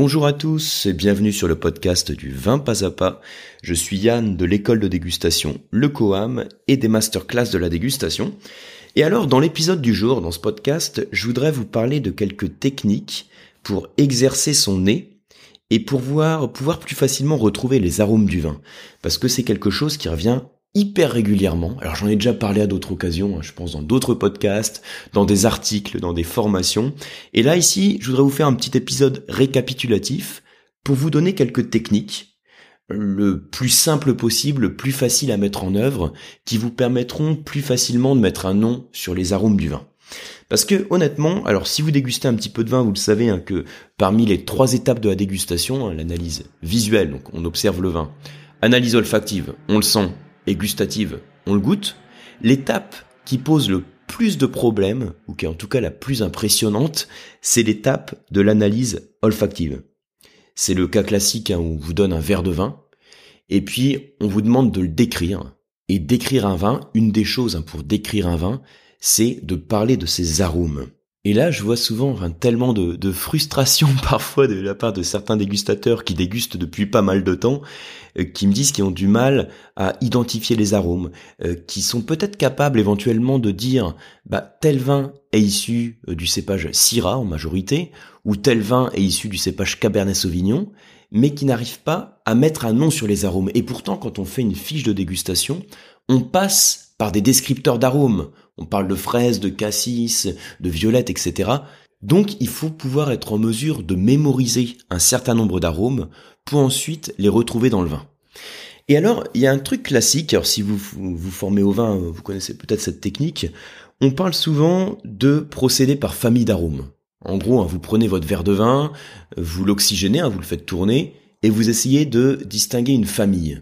Bonjour à tous et bienvenue sur le podcast du vin pas à pas. Je suis Yann de l'école de dégustation Le Coam et des masterclass de la dégustation. Et alors, dans l'épisode du jour, dans ce podcast, je voudrais vous parler de quelques techniques pour exercer son nez et pour pouvoir, pouvoir plus facilement retrouver les arômes du vin. Parce que c'est quelque chose qui revient hyper régulièrement. Alors j'en ai déjà parlé à d'autres occasions, hein, je pense dans d'autres podcasts, dans des articles, dans des formations. Et là ici, je voudrais vous faire un petit épisode récapitulatif pour vous donner quelques techniques le plus simple possible, le plus facile à mettre en œuvre, qui vous permettront plus facilement de mettre un nom sur les arômes du vin. Parce que honnêtement, alors si vous dégustez un petit peu de vin, vous le savez hein, que parmi les trois étapes de la dégustation, hein, l'analyse visuelle, donc on observe le vin, analyse olfactive, on le sent, et gustative, on le goûte, l'étape qui pose le plus de problèmes, ou qui est en tout cas la plus impressionnante, c'est l'étape de l'analyse olfactive. C'est le cas classique hein, où on vous donne un verre de vin, et puis on vous demande de le décrire. Et décrire un vin, une des choses hein, pour décrire un vin, c'est de parler de ses arômes. Et là, je vois souvent tellement de, frustration parfois de la part de certains dégustateurs qui dégustent depuis pas mal de temps, euh, qui me disent qu'ils ont du mal à identifier les arômes, euh, qui sont peut-être capables éventuellement de dire bah tel vin est issu euh, du cépage Syrah en majorité, ou tel vin est issu du cépage Cabernet Sauvignon, mais qui n'arrivent pas à mettre un nom sur les arômes. Et pourtant, quand on fait une fiche de dégustation, on passe par des descripteurs d'arômes. On parle de fraises, de cassis, de violettes, etc. Donc il faut pouvoir être en mesure de mémoriser un certain nombre d'arômes pour ensuite les retrouver dans le vin. Et alors, il y a un truc classique, alors si vous vous formez au vin, vous connaissez peut-être cette technique, on parle souvent de procéder par famille d'arômes. En gros, hein, vous prenez votre verre de vin, vous l'oxygénez, hein, vous le faites tourner, et vous essayez de distinguer une famille.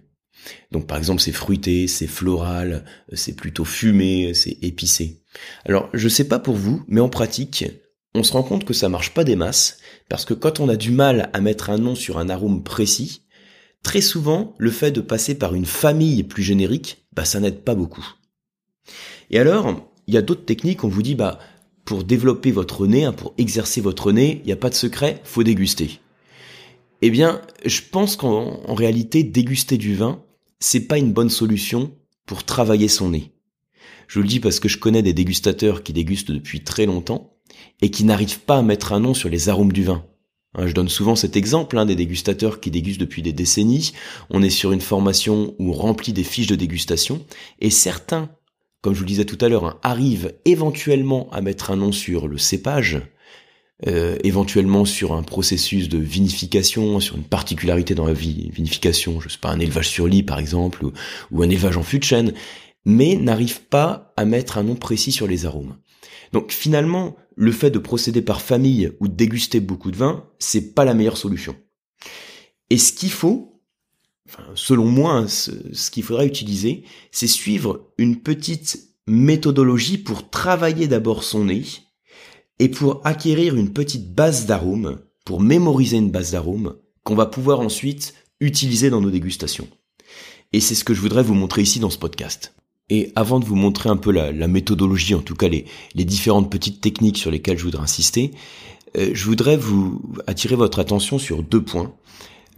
Donc par exemple c'est fruité, c'est floral, c'est plutôt fumé, c'est épicé. Alors je sais pas pour vous, mais en pratique, on se rend compte que ça marche pas des masses, parce que quand on a du mal à mettre un nom sur un arôme précis, très souvent le fait de passer par une famille plus générique, bah ça n'aide pas beaucoup. Et alors, il y a d'autres techniques, on vous dit bah pour développer votre nez, hein, pour exercer votre nez, il n'y a pas de secret, faut déguster. Eh bien, je pense qu'en réalité, déguster du vin, c'est pas une bonne solution pour travailler son nez. Je le dis parce que je connais des dégustateurs qui dégustent depuis très longtemps et qui n'arrivent pas à mettre un nom sur les arômes du vin. Hein, je donne souvent cet exemple hein, des dégustateurs qui dégustent depuis des décennies. On est sur une formation où on remplit des fiches de dégustation et certains, comme je vous le disais tout à l'heure, hein, arrivent éventuellement à mettre un nom sur le cépage, euh, éventuellement sur un processus de vinification, sur une particularité dans la vinification, je sais pas, un élevage sur lit par exemple, ou, un élevage en fût de chêne, mais n'arrive pas à mettre un nom précis sur les arômes. Donc finalement, le fait de procéder par famille ou de déguster beaucoup de vin, c'est pas la meilleure solution. Et ce qu'il faut, selon moi, hein, ce, qu'il faudrait utiliser, c'est suivre une petite méthodologie pour travailler d'abord son nez, et pour acquérir une petite base d'arômes, pour mémoriser une base d'arômes, qu'on va pouvoir ensuite utiliser dans nos dégustations. Et c'est ce que je voudrais vous montrer ici dans ce podcast. Et avant de vous montrer un peu la, méthodologie, en tout cas les, différentes petites techniques sur lesquelles je voudrais insister, euh, je voudrais vous attirer votre attention sur deux points.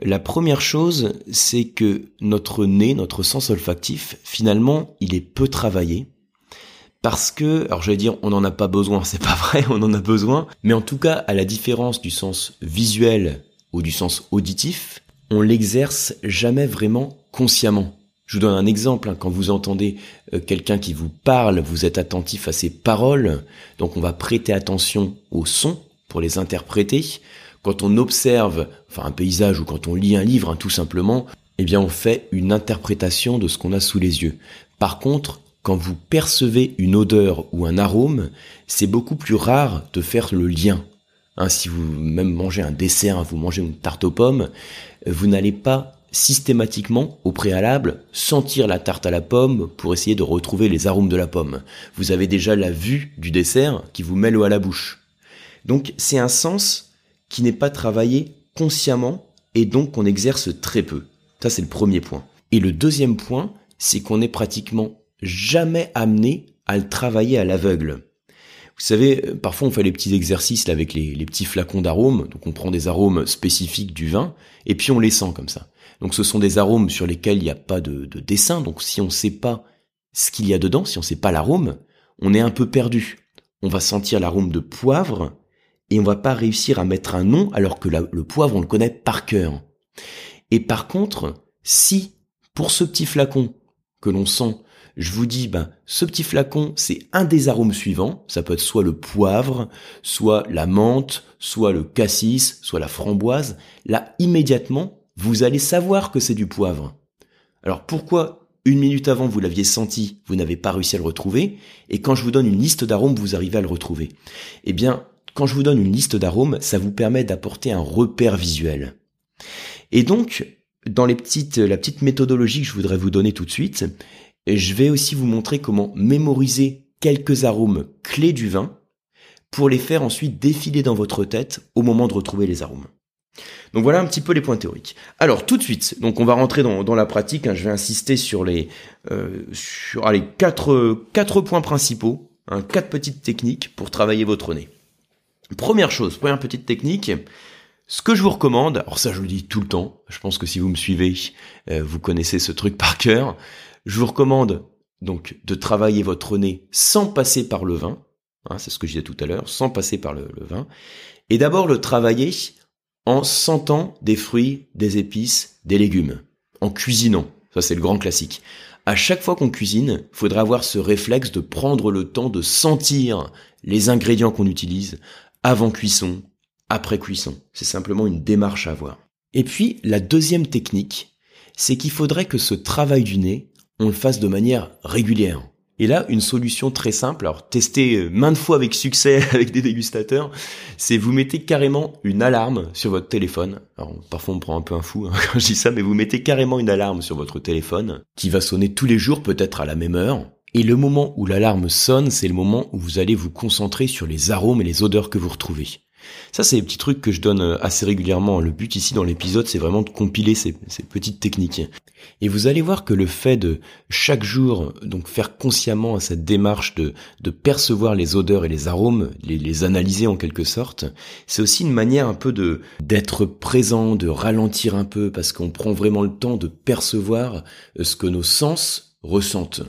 La première chose, c'est que notre nez, notre sens olfactif, finalement, il est peu travaillé parce que, alors j'allais dire on n'en a pas besoin, c'est pas vrai, on en a besoin, mais en tout cas, à la différence du sens visuel ou du sens auditif, on l'exerce jamais vraiment consciemment. Je vous donne un exemple, hein. quand vous entendez euh, quelqu'un qui vous parle, vous êtes attentif à ses paroles, donc on va prêter attention aux sons pour les interpréter. Quand on observe enfin un paysage ou quand on lit un livre, hein, tout simplement, eh bien on fait une interprétation de ce qu'on a sous les yeux. Par contre, quand vous percevez une odeur ou un arôme, c'est beaucoup plus rare de faire le lien. Hein, si vous même mangez un dessert, vous mangez une tarte aux pommes, vous n'allez pas systématiquement, au préalable, sentir la tarte à la pomme pour essayer de retrouver les arômes de la pomme. Vous avez déjà la vue du dessert qui vous met à la bouche. Donc c'est un sens qui n'est pas travaillé consciemment et donc qu'on exerce très peu. Ça c'est le premier point. Et le deuxième point, c'est qu'on est pratiquement jamais amené à le travailler à l'aveugle. Vous savez, euh, parfois on fait les petits exercices là, avec les, petits flacons d'arômes, donc on prend des arômes spécifiques du vin, et puis on les sent comme ça. Donc ce sont des arômes sur lesquels il n'y a pas de, de, dessin, donc si on ne sait pas ce qu'il y a dedans, si on ne sait pas l'arôme, on est un peu perdu. On va sentir l'arôme de poivre, et on va pas réussir à mettre un nom alors que le poivre on le connaît par cœur. Et par contre, si pour ce petit flacon que l'on sent, je vous dis, ben, ce petit flacon, c'est un des arômes suivants. Ça peut être soit le poivre, soit la menthe, soit le cassis, soit la framboise. Là, immédiatement, vous allez savoir que c'est du poivre. Alors pourquoi une minute avant vous l'aviez senti, vous n'avez pas réussi à le retrouver, et quand je vous donne une liste d'arômes, vous arrivez à le retrouver Eh bien, quand je vous donne une liste d'arômes, ça vous permet d'apporter un repère visuel. Et donc, dans les petites, la petite méthodologie que je voudrais vous donner tout de suite, je vais aussi vous montrer comment mémoriser quelques arômes clés du vin pour les faire ensuite défiler dans votre tête au moment de retrouver les arômes. Donc voilà un petit peu les points théoriques. Alors tout de suite, donc on va rentrer dans, la pratique. Hein. je vais insister sur les euh, sur les quatre quatre points principaux, hein, quatre petites techniques pour travailler votre nez. Première chose, première petite technique, ce que je vous recommande, alors ça je le dis tout le temps, je pense que si vous me suivez, euh, vous connaissez ce truc par cœur, je vous recommande donc de travailler votre nez sans passer par le vin, hein, c'est ce que je disais tout à l'heure, sans passer par le, vin, et d'abord le travailler en sentant des fruits, des épices, des légumes, en cuisinant, ça c'est le grand classique. À chaque fois qu'on cuisine, il faudra avoir ce réflexe de prendre le temps de sentir les ingrédients qu'on utilise, avant cuisson, après cuisson. C'est simplement une démarche à avoir. Et puis, la deuxième technique, c'est qu'il faudrait que ce travail du nez, on le fasse de manière régulière. Et là, une solution très simple, alors testée euh, maintes fois avec succès avec des dégustateurs, c'est vous mettez carrément une alarme sur votre téléphone. Alors parfois on prend un peu un fou hein, quand je dis ça, mais vous mettez carrément une alarme sur votre téléphone qui va sonner tous les jours, peut-être à la même heure. Et le moment où l'alarme sonne, c'est le moment où vous allez vous concentrer sur les arômes et les odeurs que vous retrouvez. Ça, c'est des petits trucs que je donne euh, assez régulièrement. Le but ici dans l'épisode, c'est vraiment de compiler ces, petites techniques. Et vous allez voir que le fait de chaque jour, donc faire consciemment cette démarche de, percevoir les odeurs et les arômes, les, les analyser en quelque sorte, c'est aussi une manière un peu de d'être présent, de ralentir un peu, parce qu'on prend vraiment le temps de percevoir euh, ce que nos sens ressentent.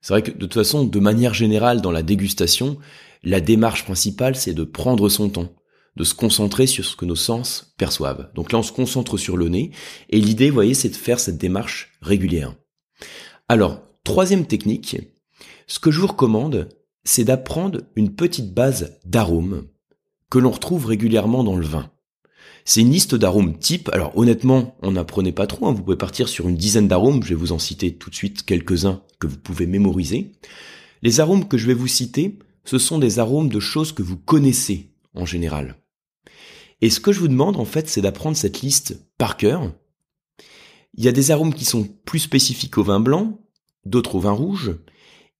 C'est vrai que de toute façon, de manière générale, dans la dégustation, la démarche principale, c'est de prendre son temps, de se concentrer sur ce que nos sens perçoivent. Donc là, on se concentre sur le nez, et l'idée, voyez, c'est de faire cette démarche régulière. Alors, troisième technique, ce que je vous recommande, c'est d'apprendre une petite base d'arômes que l'on retrouve régulièrement dans le vin. C'est une liste d'arômes type. Alors honnêtement, on n'apprenait pas trop. Hein. Vous pouvez partir sur une dizaine d'arômes. Je vais vous en citer tout de suite quelques-uns que vous pouvez mémoriser. Les arômes que je vais vous citer, ce sont des arômes de choses que vous connaissez en général. Et ce que je vous demande en fait, c'est d'apprendre cette liste par cœur. Il y a des arômes qui sont plus spécifiques au vin blanc, d'autres au vin rouge.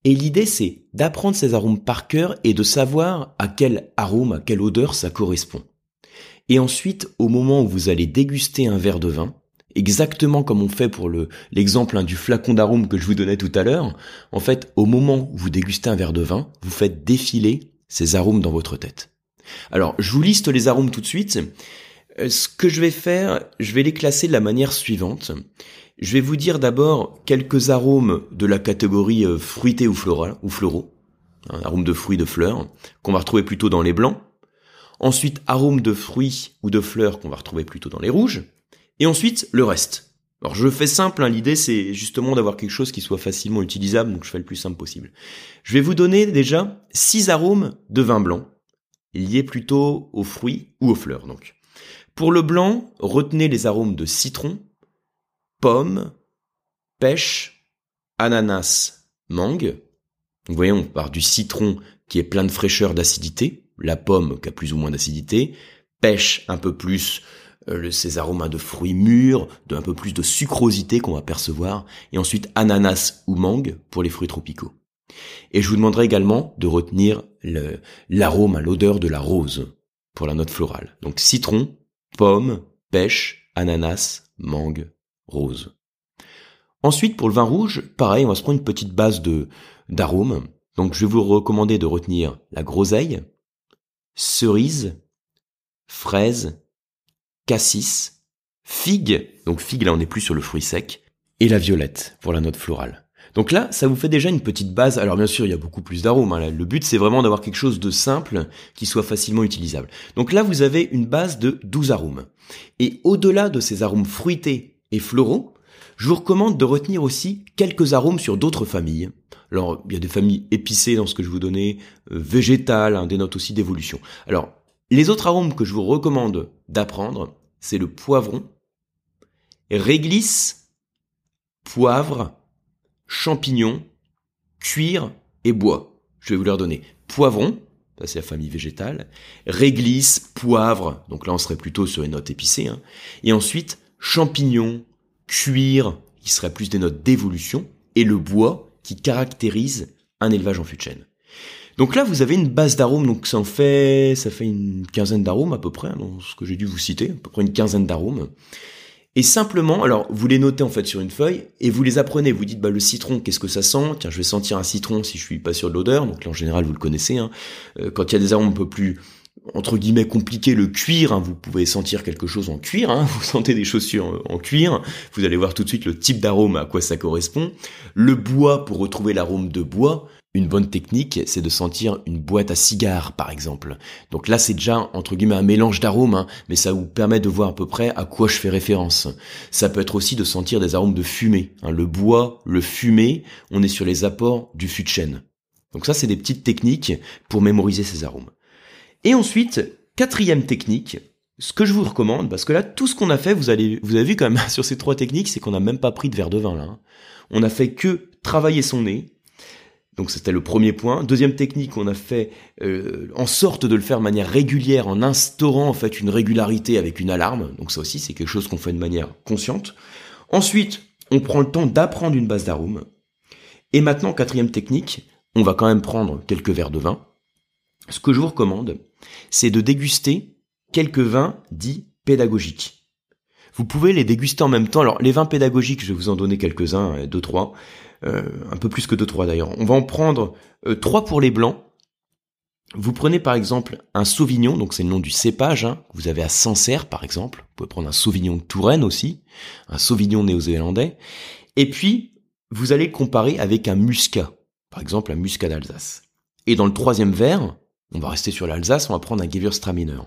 Et l'idée, c'est d'apprendre ces arômes par cœur et de savoir à quel arôme, à quelle odeur ça correspond. Et ensuite, au moment où vous allez déguster un verre de vin, exactement comme on fait pour le l'exemple hein, du flacon d'arôme que je vous donnais tout à l'heure, en fait, au moment où vous dégustez un verre de vin, vous faites défiler ces arômes dans votre tête. Alors, je vous liste les arômes tout de suite. Euh, ce que je vais faire, je vais les classer de la manière suivante. Je vais vous dire d'abord quelques arômes de la catégorie euh, fruité ou floral ou floraux, un arôme de fruits, de fleurs, qu'on va retrouver plutôt dans les blancs. Ensuite, arôme de fruits ou de fleurs qu'on va retrouver plutôt dans les rouges. Et ensuite, le reste. Alors je fais simple, hein, l'idée c'est justement d'avoir quelque chose qui soit facilement utilisable, donc je fais le plus simple possible. Je vais vous donner déjà six arômes de vin blanc, liés plutôt aux fruits ou aux fleurs donc. Pour le blanc, retenez les arômes de citron, pomme, pêche, ananas, mangue. Vous voyez, on part du citron qui est plein de fraîcheur, d'acidité, la pomme qui a plus ou moins d'acidité, pêche un peu plus euh, ces arômes de fruits mûrs, de un peu plus de sucrosité qu'on va percevoir, et ensuite ananas ou mangue pour les fruits tropicaux. Et je vous demanderai également de retenir l'arôme, l'odeur de la rose pour la note florale. Donc citron, pomme, pêche, ananas, mangue, rose. Ensuite, pour le vin rouge, pareil, on va se prendre une petite base d'arômes. Donc je vais vous recommander de retenir la groseille, cerise, fraise, cassis, figue, donc figue là on n'est plus sur le fruit sec, et la violette pour la note florale. Donc là, ça vous fait déjà une petite base. Alors bien sûr, il y a beaucoup plus d'arômes. Hein. Le but, c'est vraiment d'avoir quelque chose de simple qui soit facilement utilisable. Donc là, vous avez une base de 12 arômes. Et au-delà de ces arômes fruités et floraux, je vous recommande de retenir aussi quelques arômes sur d'autres familles. Alors, il y a des familles épicées dans ce que je vous donnais, euh, végétales, hein, des notes aussi d'évolution. Alors, les autres arômes que je vous recommande d'apprendre, c'est le poivron, réglisse, poivre, champignon, cuir et bois. Je vais vous leur donner poivron, c'est la famille végétale, réglisse, poivre, donc là on serait plutôt sur une note épicée, hein. et ensuite champignon, cuir, qui serait plus des notes d'évolution, et le bois, qui caractérise un élevage en fût de chêne. Donc là, vous avez une base d'arômes, donc ça en fait, ça fait une quinzaine d'arômes à peu près, hein, ce que j'ai dû vous citer, à peu près une quinzaine d'arômes. Et simplement, alors vous les notez en fait sur une feuille et vous les apprenez. Vous dites bah le citron, qu'est-ce que ça sent? Tiens, je vais sentir un citron si je suis pas sûr de l'odeur. Donc là en général vous le connaissez. Hein. Euh, quand il y a des arômes un peu plus entre guillemets compliqués, le cuir, hein, vous pouvez sentir quelque chose en cuir. Hein, vous sentez des chaussures en cuir. Vous allez voir tout de suite le type d'arôme à quoi ça correspond. Le bois pour retrouver l'arôme de bois. Une bonne technique, c'est de sentir une boîte à cigares, par exemple. Donc là, c'est déjà, entre guillemets, un mélange d'arômes, hein, mais ça vous permet de voir à peu près à quoi je fais référence. Ça peut être aussi de sentir des arômes de fumée. Hein. le bois, le fumé, on est sur les apports du fût de chêne. Donc ça, c'est des petites techniques pour mémoriser ces arômes. Et ensuite, quatrième technique, ce que je vous recommande, parce que là, tout ce qu'on a fait, vous allez, vous avez vu quand même sur ces trois techniques, c'est qu'on n'a même pas pris de verre de vin là. Hein. On a fait que travailler son nez, donc c'était le premier point. Deuxième technique, on a fait euh, en sorte de le faire de manière régulière en instaurant en fait une régularité avec une alarme. Donc ça aussi c'est quelque chose qu'on fait de manière consciente. Ensuite, on prend le temps d'apprendre une base d'arôme. Et maintenant, quatrième technique, on va quand même prendre quelques verres de vin. Ce que je vous recommande, c'est de déguster quelques vins dits pédagogiques. Vous pouvez les déguster en même temps. Alors les vins pédagogiques, je vais vous en donner quelques-uns, deux, trois. Euh, un peu plus que deux trois d'ailleurs. On va en prendre euh, trois pour les blancs. Vous prenez par exemple un Sauvignon, donc c'est le nom du cépage, hein, vous avez à Sancerre par exemple. Vous pouvez prendre un Sauvignon de Touraine aussi, un Sauvignon néo-zélandais. Et puis, vous allez le comparer avec un Muscat, par exemple un Muscat d'Alsace. Et dans le troisième verre, on va rester sur l'Alsace, on va prendre un Gewürztraminer.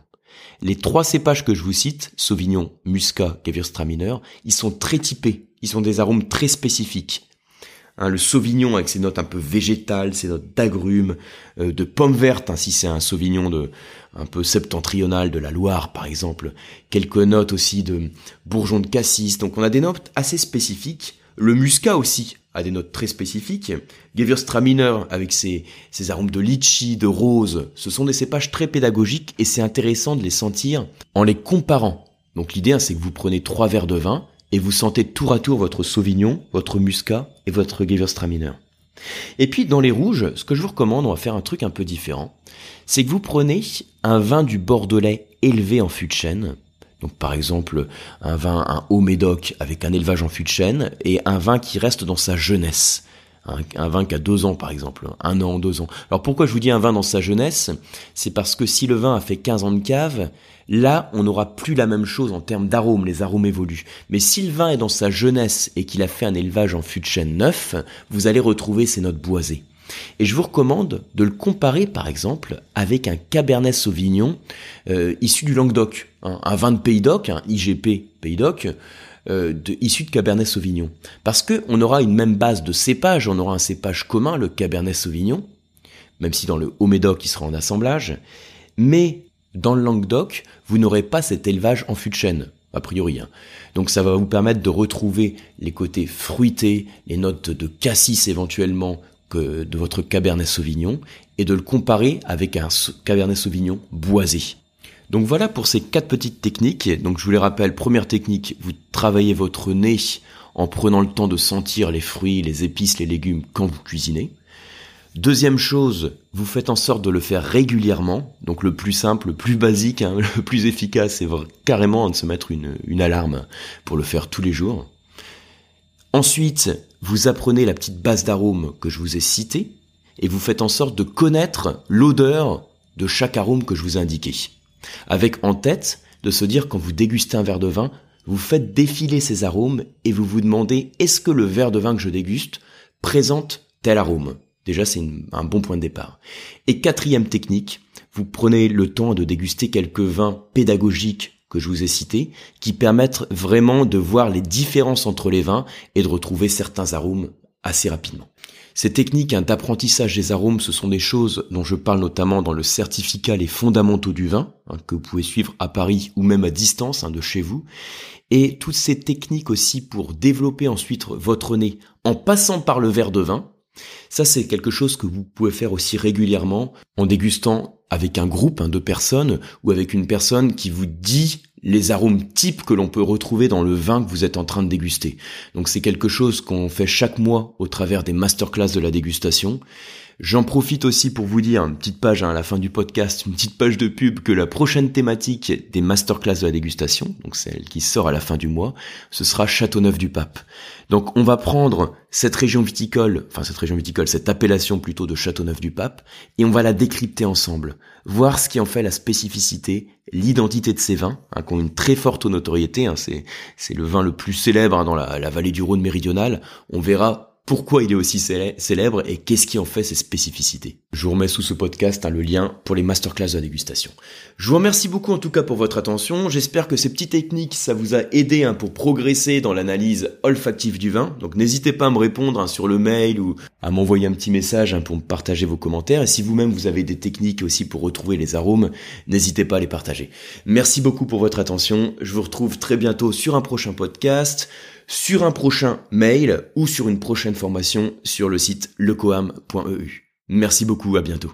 Les trois cépages que je vous cite, Sauvignon, Muscat, Gewürztraminer, ils sont très typés. Ils ont des arômes très spécifiques. Hein, le Sauvignon avec ses notes un peu végétales, ses notes d'agrumes, euh, de pommes vertes, hein, si c'est un Sauvignon de un peu septentrional de la Loire par exemple, quelques notes aussi de bourgeon de cassis. Donc on a des notes assez spécifiques. Le muscat aussi a des notes très spécifiques. Gewürztraminer avec ses, ses arômes de litchi, de rose, ce sont des cépages très pédagogiques et c'est intéressant de les sentir en les comparant. Donc l'idée hein, c'est que vous prenez trois verres de vin, et vous sentez tour à tour votre Sauvignon, votre Muscat et votre Gewürztraminer. Et puis dans les rouges, ce que je vous recommande, on va faire un truc un peu différent, c'est que vous prenez un vin du Bordelais élevé en fût de chêne, donc par exemple un vin, un haut médoc avec un élevage en fût de chêne, et un vin qui reste dans sa jeunesse. Un, vin qui a deux ans par exemple, un an, deux ans. Alors pourquoi je vous dis un vin dans sa jeunesse? C'est parce que si le vin a fait 15 ans de cave, Là, on n'aura plus la même chose en termes d'arômes, les arômes évoluent. Mais si le vin est dans sa jeunesse et qu'il a fait un élevage en fût de chêne neuf, vous allez retrouver ces notes boisées. Et je vous recommande de le comparer par exemple avec un Cabernet Sauvignon euh, issu du Languedoc, un vin de Pays d'Oc, un IGP Pays d'Oc, euh, issu de Cabernet Sauvignon. Parce que on aura une même base de cépage, on aura un cépage commun, le Cabernet Sauvignon, même si dans le Haut-Médoc il sera en assemblage, mais dans le Languedoc, vous n'aurez pas cet élevage en fût de chêne, a priori. Hein. Donc ça va vous permettre de retrouver les côtés fruités, les notes de cassis éventuellement que de votre Cabernet Sauvignon, et de le comparer avec un Cabernet Sauvignon boisé. Donc voilà pour ces quatre petites techniques. Donc je vous les rappelle, première technique, vous travaillez votre nez en prenant le temps de sentir les fruits, les épices, les légumes quand vous cuisinez. Deuxième chose, vous faites en sorte de le faire régulièrement. Donc le plus simple, le plus basique, hein, le plus efficace, c'est carrément de se mettre une, une alarme pour le faire tous les jours. Ensuite, vous apprenez la petite base d'arômes que je vous ai citée. et vous faites en sorte de connaître l'odeur de chaque arôme que je vous ai indiqué. Avec en tête de se dire quand vous dégustez un verre de vin, vous faites défiler ces arômes et vous vous demandez est-ce que le verre de vin que je déguste présente tel arôme? Déjà, c'est un bon point de départ. Et quatrième technique, vous prenez le temps de déguster quelques vins pédagogiques je vous ai cités, qui permettent vraiment de voir les différences entre les vins et de retrouver certains arômes assez rapidement. Ces techniques hein, d'apprentissage des arômes, ce sont des choses dont je parle notamment dans le certificat Les fondamentaux du vin, hein, que vous pouvez suivre à Paris ou même à distance hein, de chez vous. Et toutes ces techniques aussi pour développer ensuite votre nez en passant par le verre de vin, ça, c'est quelque chose que vous pouvez faire aussi régulièrement en dégustant avec un groupe de personnes ou avec une personne qui vous dit les arômes types que l'on peut retrouver dans le vin que vous êtes en train de déguster. Donc c'est quelque chose qu'on fait chaque mois au travers des masterclass de la dégustation. J'en profite aussi pour vous dire, une petite page hein, à la fin du podcast, une petite page de pub, que la prochaine thématique des masterclass de la dégustation, donc celle qui sort à la fin du mois, ce sera Châteauneuf du Pape. Donc on va prendre cette région viticole, enfin cette région viticole, cette appellation plutôt de Châteauneuf du Pape, et on va la décrypter ensemble, voir ce qui en fait la spécificité, l'identité de ces vins, hein, qui ont une très forte notoriété, hein, c'est, c'est le vin le plus célèbre hein, dans la, la vallée du Rhône méridionale, on verra pourquoi il est aussi célèbre et qu'est-ce qui en fait ses spécificités. Je vous remets sous ce podcast hein, le lien pour les masterclass de la dégustation. Je vous remercie beaucoup en tout cas pour votre attention. J'espère que ces petites techniques, ça vous a aidé hein, pour progresser dans l'analyse olfactive du vin. Donc n'hésitez pas à me répondre hein, sur le mail ou à m'envoyer un petit message pour me partager vos commentaires. Et si vous-même vous avez des techniques aussi pour retrouver les arômes, n'hésitez pas à les partager. Merci beaucoup pour votre attention. Je vous retrouve très bientôt sur un prochain podcast sur un prochain mail ou sur une prochaine formation sur le site lecoam.eu. Merci beaucoup, à bientôt.